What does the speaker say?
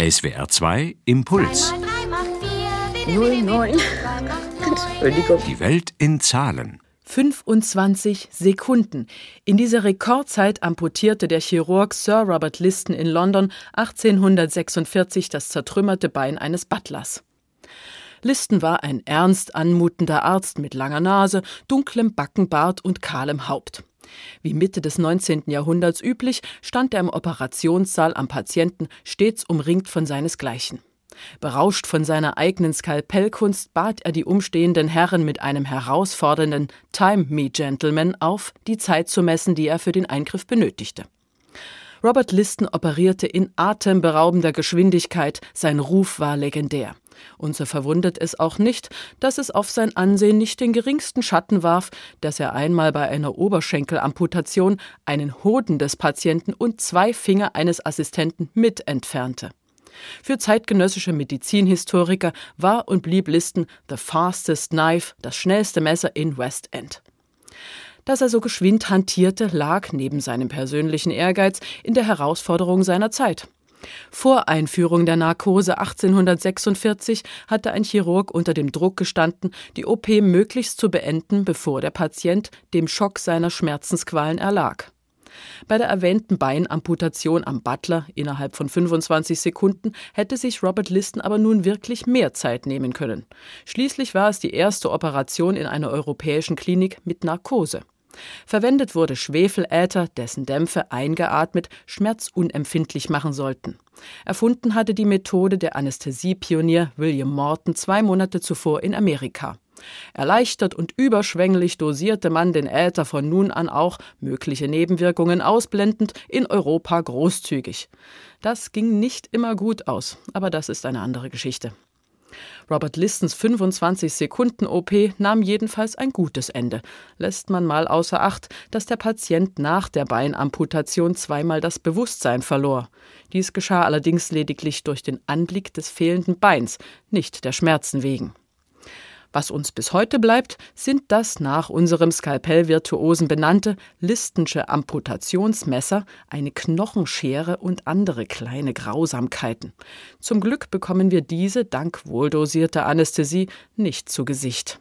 SWR 2 Impuls. 09. Entschuldigung. Die Welt in Zahlen. 25 Sekunden. In dieser Rekordzeit amputierte der Chirurg Sir Robert Liston in London 1846 das zertrümmerte Bein eines Butlers. Liston war ein ernst anmutender Arzt mit langer Nase, dunklem Backenbart und kahlem Haupt. Wie Mitte des 19. Jahrhunderts üblich, stand er im Operationssaal am Patienten, stets umringt von seinesgleichen. Berauscht von seiner eigenen Skalpellkunst bat er die umstehenden Herren mit einem herausfordernden Time me, Gentlemen auf, die Zeit zu messen, die er für den Eingriff benötigte. Robert Liston operierte in atemberaubender Geschwindigkeit, sein Ruf war legendär. Und so verwundert es auch nicht, dass es auf sein Ansehen nicht den geringsten Schatten warf, dass er einmal bei einer Oberschenkelamputation einen Hoden des Patienten und zwei Finger eines Assistenten mit entfernte. Für zeitgenössische Medizinhistoriker war und blieb Listen the fastest knife, das schnellste Messer in West End. Dass er so geschwind hantierte, lag neben seinem persönlichen Ehrgeiz in der Herausforderung seiner Zeit. Vor Einführung der Narkose 1846 hatte ein Chirurg unter dem Druck gestanden, die OP möglichst zu beenden, bevor der Patient dem Schock seiner Schmerzensqualen erlag. Bei der erwähnten Beinamputation am Butler innerhalb von 25 Sekunden hätte sich Robert Liston aber nun wirklich mehr Zeit nehmen können. Schließlich war es die erste Operation in einer europäischen Klinik mit Narkose. Verwendet wurde Schwefeläther, dessen Dämpfe eingeatmet schmerzunempfindlich machen sollten. Erfunden hatte die Methode der Anästhesiepionier William Morton zwei Monate zuvor in Amerika. Erleichtert und überschwänglich dosierte man den Äther von nun an auch, mögliche Nebenwirkungen ausblendend, in Europa großzügig. Das ging nicht immer gut aus, aber das ist eine andere Geschichte. Robert Listons 25 Sekunden OP nahm jedenfalls ein gutes Ende. Lässt man mal außer Acht, dass der Patient nach der Beinamputation zweimal das Bewusstsein verlor. Dies geschah allerdings lediglich durch den Anblick des fehlenden Beins, nicht der Schmerzen wegen. Was uns bis heute bleibt, sind das nach unserem Skalpellvirtuosen benannte Listensche Amputationsmesser, eine Knochenschere und andere kleine Grausamkeiten. Zum Glück bekommen wir diese dank wohldosierter Anästhesie nicht zu Gesicht.